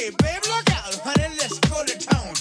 Babe, look out, honey, let's go to town.